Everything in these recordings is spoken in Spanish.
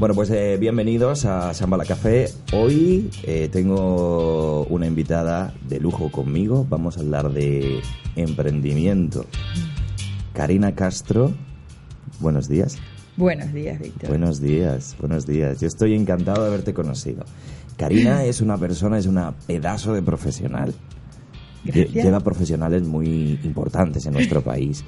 Bueno, pues eh, bienvenidos a Sambala Café. Hoy eh, tengo una invitada de lujo conmigo. Vamos a hablar de emprendimiento. Karina Castro, buenos días. Buenos días, Víctor. Buenos días, buenos días. Yo estoy encantado de haberte conocido. Karina es una persona, es una pedazo de profesional. Gracias. Lleva profesionales muy importantes en nuestro país.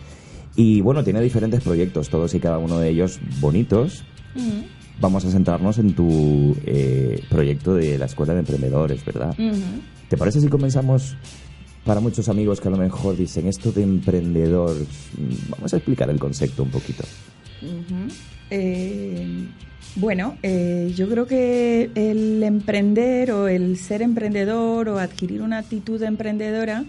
Y bueno, tiene diferentes proyectos, todos y cada uno de ellos bonitos. Mm. Vamos a centrarnos en tu eh, proyecto de la Escuela de Emprendedores, ¿verdad? ¿Te parece si comenzamos para muchos amigos que a lo mejor dicen esto de emprendedor? mm, Vamos a explicar el concepto un poquito. Eh, bueno, eh, yo creo que el emprender o el ser emprendedor o adquirir una actitud emprendedora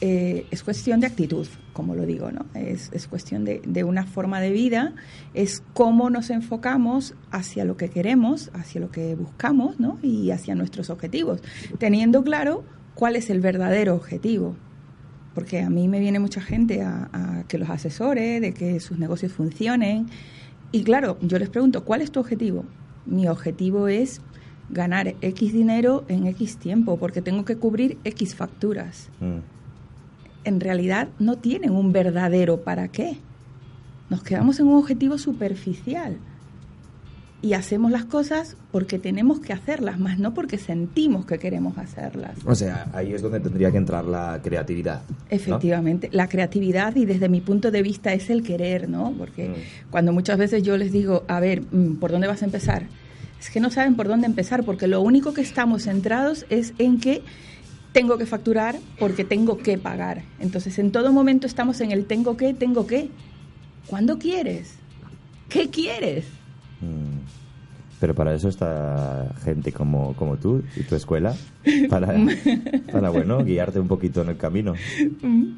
eh, es cuestión de actitud, como lo digo, ¿no? Es, es cuestión de, de una forma de vida, es cómo nos enfocamos hacia lo que queremos, hacia lo que buscamos, ¿no? Y hacia nuestros objetivos, teniendo claro cuál es el verdadero objetivo. Porque a mí me viene mucha gente a, a que los asesore, de que sus negocios funcionen. Y claro, yo les pregunto, ¿cuál es tu objetivo? Mi objetivo es ganar X dinero en X tiempo, porque tengo que cubrir X facturas. Mm. En realidad no tienen un verdadero para qué. Nos quedamos en un objetivo superficial y hacemos las cosas porque tenemos que hacerlas, más no porque sentimos que queremos hacerlas. O sea, ahí es donde tendría que entrar la creatividad. ¿no? Efectivamente, la creatividad y desde mi punto de vista es el querer, ¿no? Porque Mm. cuando muchas veces yo les digo, a ver, mm, ¿por dónde vas a empezar? Es que no saben por dónde empezar, porque lo único que estamos centrados es en que tengo que facturar porque tengo que pagar. Entonces, en todo momento estamos en el tengo que, tengo que. ¿Cuándo quieres? ¿Qué quieres? Pero para eso está gente como, como tú y tu escuela, para, para, bueno, guiarte un poquito en el camino,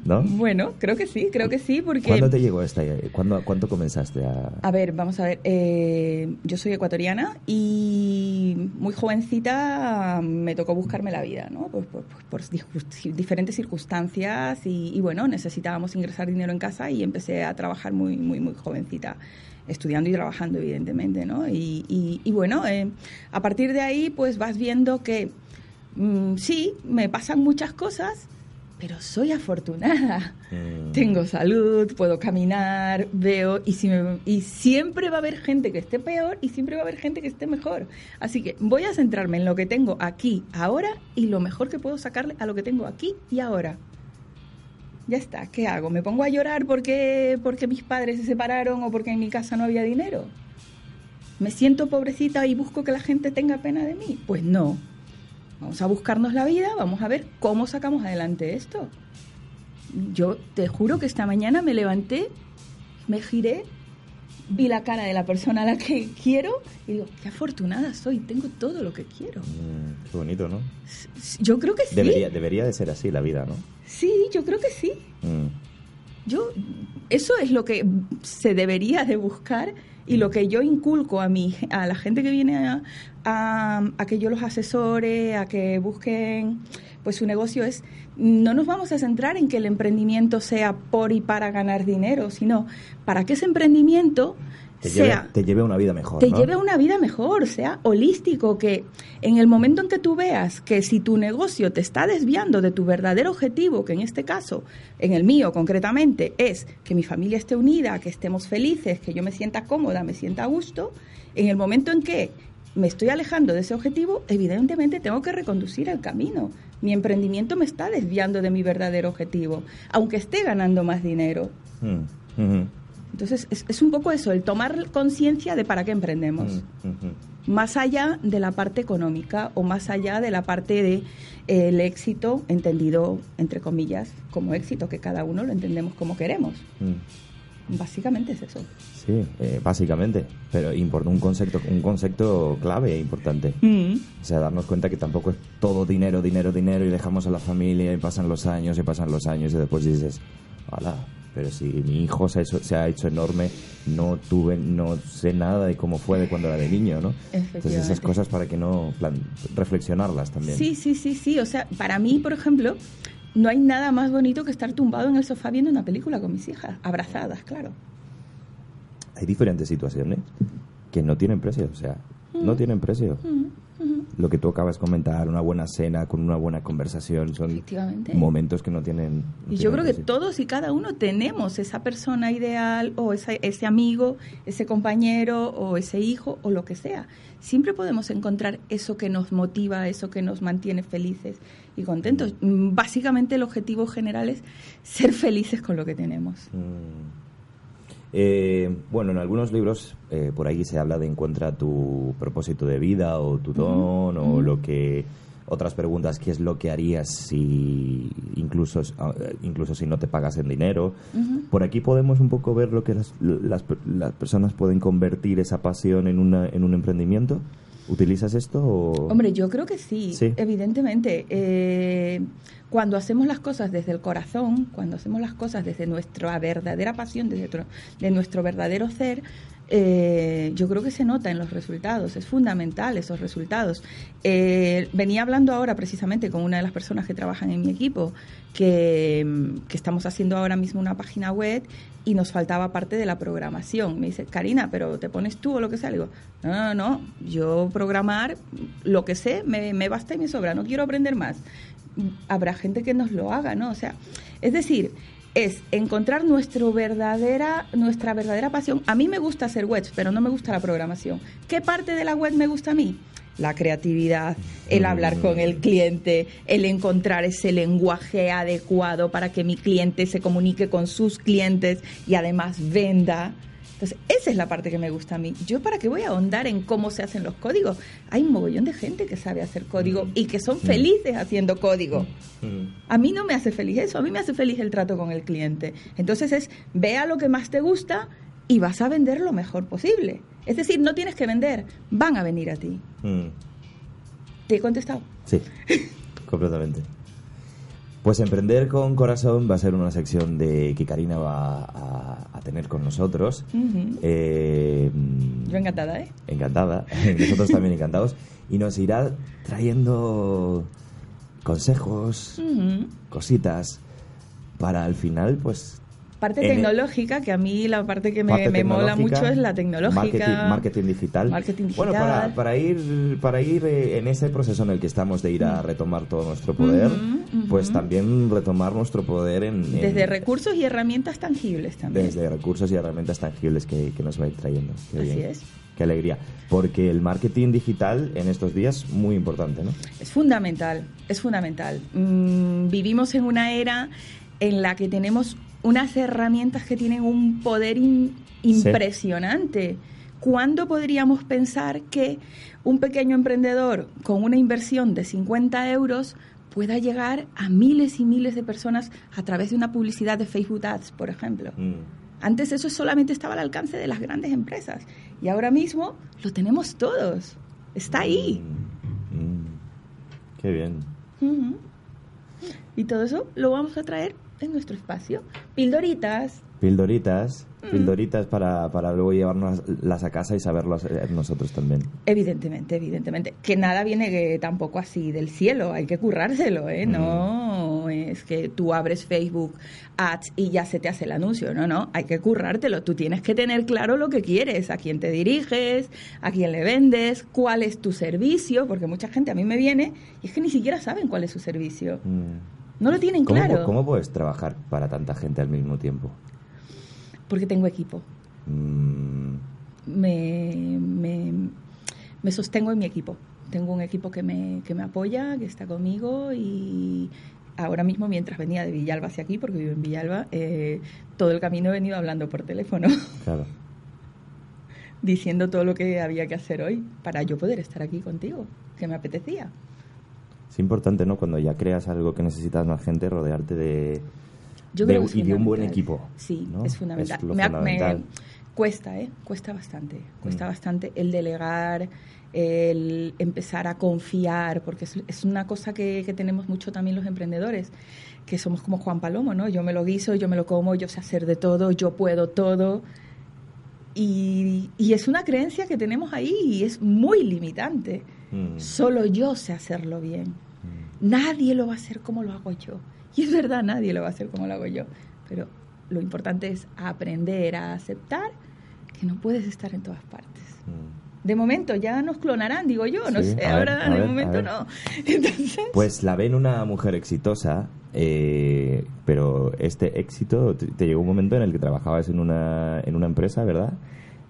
¿no? Bueno, creo que sí, creo que sí, porque... ¿Cuándo te llegó esta? ¿Cuándo, ¿Cuánto comenzaste a...? A ver, vamos a ver. eh, yo soy ecuatoriana y muy jovencita me tocó buscarme la vida, ¿no? Pues por, por- por disgu- diferentes circunstancias y, y, bueno, necesitábamos ingresar dinero en casa y empecé a trabajar muy, muy, muy jovencita, estudiando y trabajando, evidentemente, ¿no? Y, y- y bueno, eh, a partir de ahí, pues vas viendo que mm, sí, me pasan muchas cosas, pero soy afortunada. Mm. Tengo salud, puedo caminar, veo y, si me- y siempre va a haber gente que esté peor y siempre va a haber gente que esté mejor. Así que voy a centrarme en lo que tengo aquí, ahora y lo mejor que puedo sacarle a lo que tengo aquí y ahora. Ya está, ¿qué hago? ¿Me pongo a llorar porque, porque mis padres se separaron o porque en mi casa no había dinero? ¿Me siento pobrecita y busco que la gente tenga pena de mí? Pues no. Vamos a buscarnos la vida, vamos a ver cómo sacamos adelante esto. Yo te juro que esta mañana me levanté, me giré, vi la cara de la persona a la que quiero y digo, qué afortunada soy, tengo todo lo que quiero. Mm, qué bonito, ¿no? Yo creo que sí. Debería, debería de ser así la vida, ¿no? Sí, yo creo que sí. Mm. Yo, eso es lo que se debería de buscar y lo que yo inculco a mi, a la gente que viene a, a, a que yo los asesore, a que busquen pues su negocio es, no nos vamos a centrar en que el emprendimiento sea por y para ganar dinero, sino para que ese emprendimiento te, sea, lleve, te lleve a una vida mejor. te ¿no? lleve a una vida mejor, sea holístico, que en el momento en que tú veas que si tu negocio te está desviando de tu verdadero objetivo, que en este caso, en el mío concretamente, es que mi familia esté unida, que estemos felices, que yo me sienta cómoda, me sienta a gusto, en el momento en que me estoy alejando de ese objetivo, evidentemente tengo que reconducir el camino. Mi emprendimiento me está desviando de mi verdadero objetivo, aunque esté ganando más dinero. Mm, Entonces, es, es un poco eso, el tomar conciencia de para qué emprendemos. Mm, más allá de la parte económica o más allá de la parte de eh, el éxito entendido entre comillas como éxito que cada uno lo entendemos como queremos. Mm. básicamente es eso. Sí, eh, básicamente, pero importa un concepto, un concepto clave e importante. O sea, darnos cuenta que tampoco es todo dinero, dinero, dinero y dejamos a la familia y pasan los años y pasan los años y después dices, hola, pero si mi hijo se ha, hecho, se ha hecho enorme, no tuve, no sé nada de cómo fue de cuando era de niño, ¿no? Entonces esas cosas para que no, plan, reflexionarlas también. sí sí sí sí o sea para mí por ejemplo no hay nada más bonito que estar tumbado en el sofá viendo una película con mis hijas abrazadas claro Hay diferentes situaciones que no tienen precio, o sea, no tienen precio. Lo que tú acabas de comentar, una buena cena con una buena conversación, son momentos que no tienen... no Y yo creo que todos y cada uno tenemos esa persona ideal o esa- ese amigo, ese compañero o ese hijo o lo que sea. Siempre podemos encontrar eso que nos motiva, eso que nos mantiene felices y contentos. Mm, Básicamente el objetivo general es ser felices con lo que tenemos. Mm. Eh, bueno, en algunos libros eh, por ahí se habla de encuentra tu propósito de vida o tu don o lo que otras preguntas qué es lo que harías si incluso ah, incluso si no te pagas en dinero. Por aquí podemos un poco ver lo que las, las, las personas pueden convertir esa pasión en una en un emprendimiento. ¿Utilizas esto o Hombre, yo creo que sí, Sí. evidentemente. Eh, cuando hacemos las cosas desde el corazón, cuando hacemos las cosas desde nuestra verdadera pasión, desde de nuestro verdadero ser, eh, yo creo que se nota en los resultados, es fundamental esos resultados. Eh, venía hablando ahora precisamente con una de las personas que trabajan en mi equipo, que, mm, que estamos haciendo ahora mismo una página web y nos faltaba parte de la programación. Me dice, Karina, pero te pones tú o lo que sea. Le digo, no, no, no, yo programar lo que sé me, me basta y me sobra, no quiero aprender más. Habrá gente que nos lo haga, ¿no? O sea, es decir, es encontrar nuestro verdadera, nuestra verdadera pasión. A mí me gusta hacer webs, pero no me gusta la programación. ¿Qué parte de la web me gusta a mí? La creatividad, el hablar con el cliente, el encontrar ese lenguaje adecuado para que mi cliente se comunique con sus clientes y además venda. Entonces, esa es la parte que me gusta a mí. Yo, ¿para qué voy a ahondar en cómo se hacen los códigos? Hay un mogollón de gente que sabe hacer código y que son felices haciendo código. Mm. A mí no me hace feliz eso, a mí me hace feliz el trato con el cliente. Entonces es, vea lo que más te gusta y vas a vender lo mejor posible. Es decir, no tienes que vender, van a venir a ti. Mm. ¿Te he contestado? Sí, completamente. Pues Emprender con Corazón va a ser una sección de que Karina va a, a tener con nosotros. Eh, Yo encantada, ¿eh? encantada, nosotros también encantados. Y nos irá trayendo consejos, cositas, para al final, pues... Parte tecnológica, que a mí la parte que me, parte me mola mucho es la tecnológica. Marketing, marketing digital. Marketing Bueno, para, digital. para ir, para ir eh, en ese proceso en el que estamos de ir a retomar todo nuestro poder, Ujú, ujú. pues también retomar nuestro poder en... en- Desde recursos y herramientas tangibles también. desde recursos y herramientas tangibles que, que nos va a ir trayendo. Qué Así bien. es. Qué alegría. Porque el marketing digital en estos días es muy importante, ¿no? Es fundamental, es fundamental. Mm, vivimos en una era en la que tenemos unas herramientas que tienen un poder in- impresionante. ¿Cuándo podríamos pensar que un pequeño emprendedor con una inversión de 50 euros pueda llegar a miles y miles de personas a través de una publicidad de Facebook Ads, por ejemplo? Mm. Antes eso solamente estaba al alcance de las grandes empresas y ahora mismo lo tenemos todos. Está ahí. Mm. Qué bien. Y todo eso lo vamos a traer en nuestro espacio. Pildoritas. Pildoritas, Mm. pildoritas para, para luego llevarnos las a casa y saberlo hacer nosotros también. Evidentemente, evidentemente. Que nada viene que tampoco así del cielo, hay que currárselo, ¿eh? No es que tú abres Facebook Ads y ya se te hace el anuncio, no, no, hay que currártelo. Tú tienes que tener claro lo que quieres, a quién te diriges, a quién le vendes, cuál es tu servicio, porque mucha gente a mí me viene y es que ni siquiera saben cuál es su servicio. Mm. No lo tienen ¿Cómo, claro. ¿Cómo puedes trabajar para tanta gente al mismo tiempo? Porque tengo equipo. Mm, me, me, me sostengo en mi equipo. Tengo un equipo que me, que me apoya, que está conmigo y ahora mismo mientras venía de Villalba hacia aquí, porque vivo en Villalba, eh, todo el camino he venido hablando por teléfono, claro. diciendo todo lo que había que hacer hoy para yo poder estar aquí contigo, que me apetecía. Es importante, ¿no? Cuando ya creas algo que necesitas más gente, rodearte de, Yo y de un buen equipo. Sí, ¿no? es fundamental. Me cuesta, ¿eh? Cuesta bastante. Cuesta Mm. bastante el delegar, el empezar a confiar, porque es, es una cosa que, que tenemos mucho también los emprendedores, que somos como Juan Palomo, ¿no? Yo me lo guiso, yo me lo como, yo sé hacer de todo, yo puedo todo. Y, y es una creencia que tenemos ahí y es muy limitante. Mm. Solo yo sé hacerlo bien. Nadie lo va a hacer como lo hago yo. Y es verdad, nadie lo va a hacer como lo hago yo. Pero lo importante es aprender a aceptar que no puedes estar en todas partes. Mm. De momento ya nos clonarán, digo yo, no Sí, sé, ahora de momento no. Entonces, Pues la ven una mujer exitosa, eh, pero este éxito te, te llegó un momento en el que trabajabas en una, en una empresa, ¿verdad?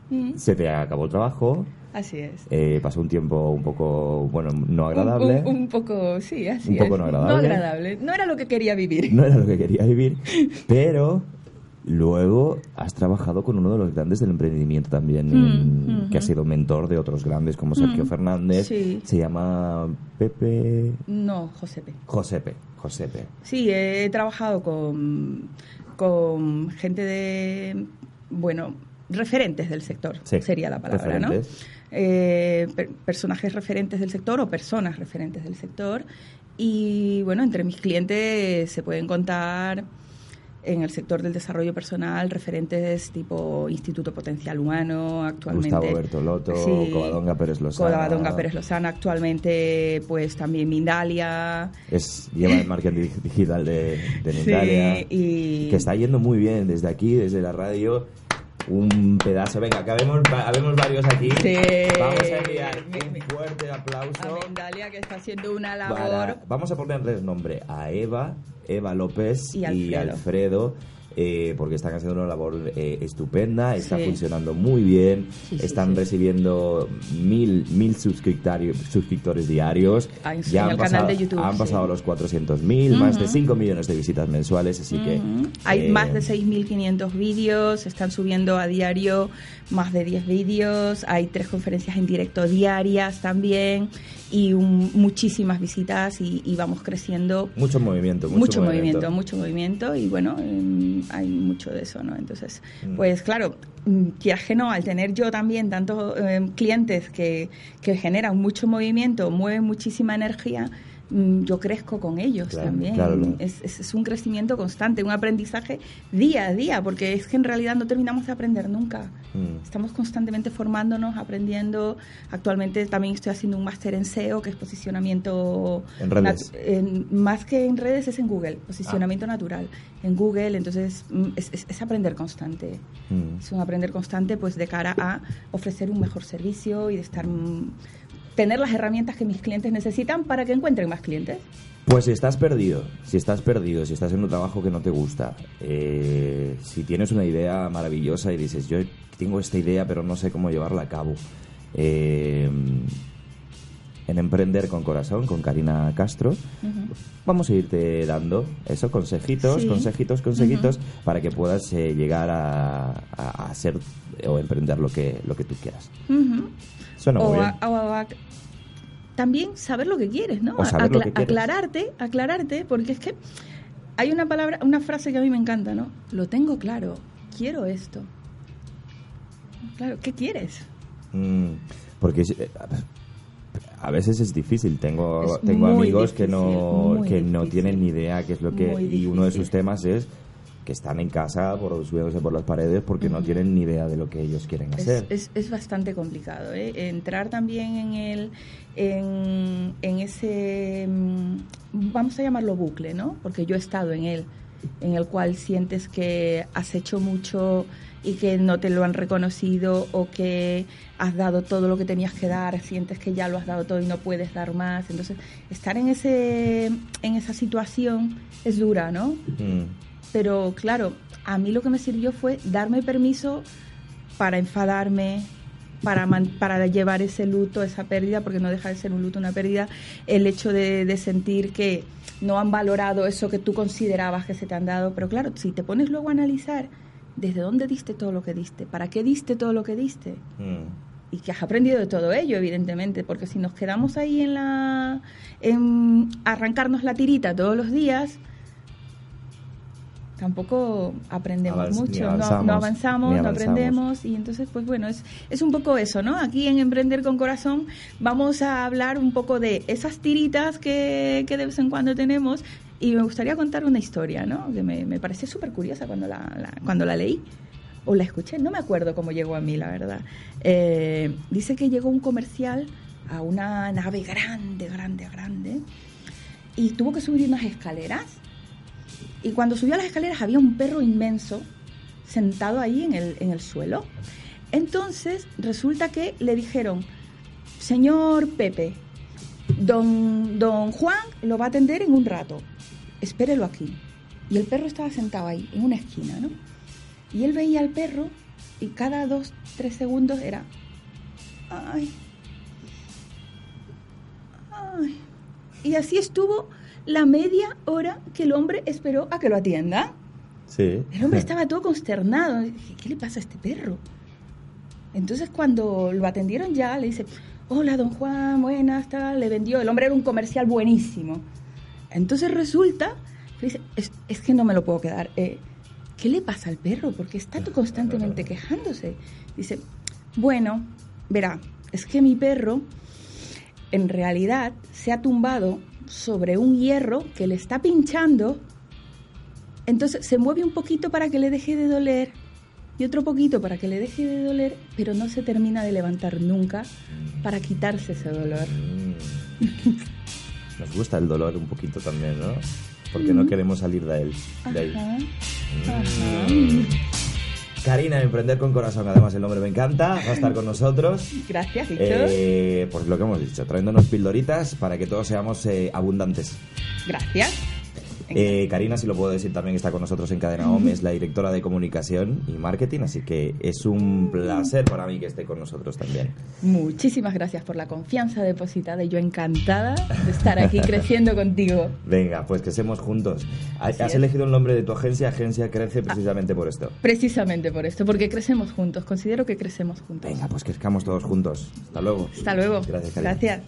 mm, Se te acabó el trabajo, así es. eh, pasó un tiempo un poco, bueno, no agradable. Un, un poco, sí, así Un poco es. no agradable. agradable. No era lo que quería vivir. No era lo que quería vivir, pero luego has trabajado con uno de los grandes del emprendimiento también, Mm, mm, que ha mm. sido mentor de otros grandes como Sergio Mm, Fernández. sí. Se llama Pepe No, Josepe. Josepe. Josepe. Sí, he trabajado con, con gente de, bueno, referentes del sector, Sí, sería la palabra, referentes. ¿no? Eh, per- personajes referentes del sector o personas referentes del sector. Y bueno, entre mis clientes se pueden contar en el sector del desarrollo personal referentes tipo Instituto Potencial Humano, actualmente. Gustavo Bertolotto, Sí, Covadonga Pérez Lozana. Covadonga Pérez Lozana, actualmente pues también Mindalia. Es, lleva el marketing digital de, de Mindalia, Sí, y... que está yendo muy bien desde aquí, desde la radio. Un pedazo. Venga, que habemos, va- habemos varios aquí. Sí. Vamos a enviar un fuerte aplauso. a Mindalia que está haciendo una labor. para- vamos a ponerles nombre a Eva, Eva López Y y Alfredo. Eh, porque están haciendo una labor eh, estupenda, está Sí. funcionando muy bien, Sí, sí, están recibiendo mil, mil suscriptores diarios, ya han, el pasado, canal de YouTube, han pasado los 400.000, más de 5 millones de visitas mensuales, así que... Hay eh, más de 6.500 vídeos, están subiendo a diario más de 10 vídeos, hay tres conferencias en directo diarias también y un- muchísimas visitas y, y vamos creciendo. Mucho movimiento, mucho, Mucho, movimiento. mucho movimiento y bueno, em, hay mucho de eso, ¿no? Entonces, Mm. pues claro, mm, quieras que no, al tener yo también tantos em, clientes que, que generan mucho movimiento, mueven muchísima energía, mm, yo crezco con ellos Claro, también. claro, claro. Es, es- es un crecimiento constante, un aprendizaje día a día, porque es que en realidad no terminamos de aprender nunca. Mm. Estamos constantemente formándonos, aprendiendo. Actualmente también estoy haciendo un máster en SEO, que es posicionamiento... En redes. en- más que en redes es en Google, posicionamiento Ah. natural. En Google, entonces mm, es, es- es aprender constante. Mm. Es un aprender constante pues de cara a ofrecer un mejor servicio y de estar... tener las herramientas que mis clientes necesitan para que encuentren más clientes. Pues si estás perdido, si estás perdido, si estás en un trabajo que no te gusta, eh, si tienes una idea maravillosa y dices, yo tengo esta idea pero no sé cómo llevarla a cabo, eh, en Emprender con Corazón, con Karina Castro, vamos a irte dando eso, consejitos, Sí. consejitos, consejitos, para que puedas eh, llegar a, hacer o emprender lo que, lo que tú quieras. Suena muy o, bien. a- o a- también saber lo que quieres, ¿no? O saber lo que quieres. Aclararte, aclararte, porque es que hay una palabra, una frase que a mí me encanta, ¿no? Lo tengo claro, quiero esto. Claro, ¿qué quieres? Mm, porque eh, a veces es difícil. Tengo, Es tengo amigos que no, que no tienen ni idea qué es lo que... Y uno de sus temas es que están en casa por, subiéndose por las paredes porque no tienen ni idea de lo que ellos quieren Es, hacer. es, es bastante complicado. ¿eh? Entrar también en el en, en ese mm, vamos a llamarlo bucle, ¿no? Porque yo he estado en él, en el cual sientes que has hecho mucho y que no te lo han reconocido o que has dado todo lo que tenías que dar, sientes que ya lo has dado todo y no puedes dar más. Entonces, estar en ese en esa situación es dura, ¿no? Mm. Pero claro, a mí lo que me sirvió fue darme permiso para enfadarme, para, man- para llevar ese luto, esa pérdida, porque no deja de ser un luto, una pérdida, el hecho de, de sentir que no han valorado eso que tú considerabas que se te han dado. Pero claro, si te pones luego a analizar desde dónde diste todo lo que diste, para qué diste todo lo que diste, Mm. y que has aprendido de todo ello, evidentemente, porque si nos quedamos ahí en la en arrancarnos la tirita todos los días, tampoco aprendemos Avanz- mucho, no- avanzamos, no, avanzamos, no aprendemos y entonces pues bueno, es, es un poco eso, ¿no? Aquí en Emprender con Corazón vamos a hablar un poco de esas tiritas que, que de vez en cuando tenemos y me gustaría contar una historia, ¿no? Que me, me pareció súper curiosa cuando la, cuando la leí o la escuché, no me acuerdo cómo llegó a mí, la verdad. Eh, dice que llegó un comercial a una nave grande, grande, grande, y tuvo que subir unas escaleras. Y cuando subió a las escaleras había un perro inmenso sentado ahí en el, en el suelo. Entonces resulta que le dijeron, señor Pepe, don, don Juan lo va a atender en un rato, espérelo aquí. Y el perro estaba sentado ahí, en una esquina, ¿no? Y él veía al perro y cada dos, tres segundos era, ay, ay. Y así estuvo la media hora que el hombre esperó a que lo atienda. Sí. El hombre estaba todo consternado. Dije, ¿qué le pasa a este perro? Entonces cuando lo atendieron ya, le dice, hola don Juan, buenas, tal, le vendió. El hombre era un comercial buenísimo. Entonces resulta, es, es que no me lo puedo quedar. Eh, ¿Qué le pasa al perro? Porque está constantemente quejándose. Dice, bueno, verá, es que mi perro en realidad se ha tumbado sobre un hierro que le está pinchando entonces se mueve un poquito para que le deje de doler y otro poquito para que le deje de doler, pero no se termina de levantar nunca para quitarse ese dolor. Mm. Nos gusta el dolor un poquito también, ¿no? Porque no queremos salir de él. De ahí. Ajá. Mm. Karina, Emprender con Corazón, además el nombre me encanta, va a estar con nosotros. Gracias, Víctor. Eh, pues lo que hemos dicho, trayéndonos pildoritas para que todos seamos eh, abundantes. Gracias. Eh, Karina, si lo puedo decir, también está con nosotros en Cadena OM, es la directora de comunicación y marketing, así que es un placer para mí que esté con nosotros también. Muchísimas gracias por la confianza depositada y yo encantada de estar aquí creciendo contigo. Venga, pues crecemos juntos. Ha- Así Has es. elegido el nombre de tu agencia, Agencia Crece, precisamente por esto. Precisamente por esto, porque crecemos juntos, considero que crecemos juntos. Venga, pues crezcamos todos juntos. Hasta luego. Hasta luego. Gracias, Karina. Gracias.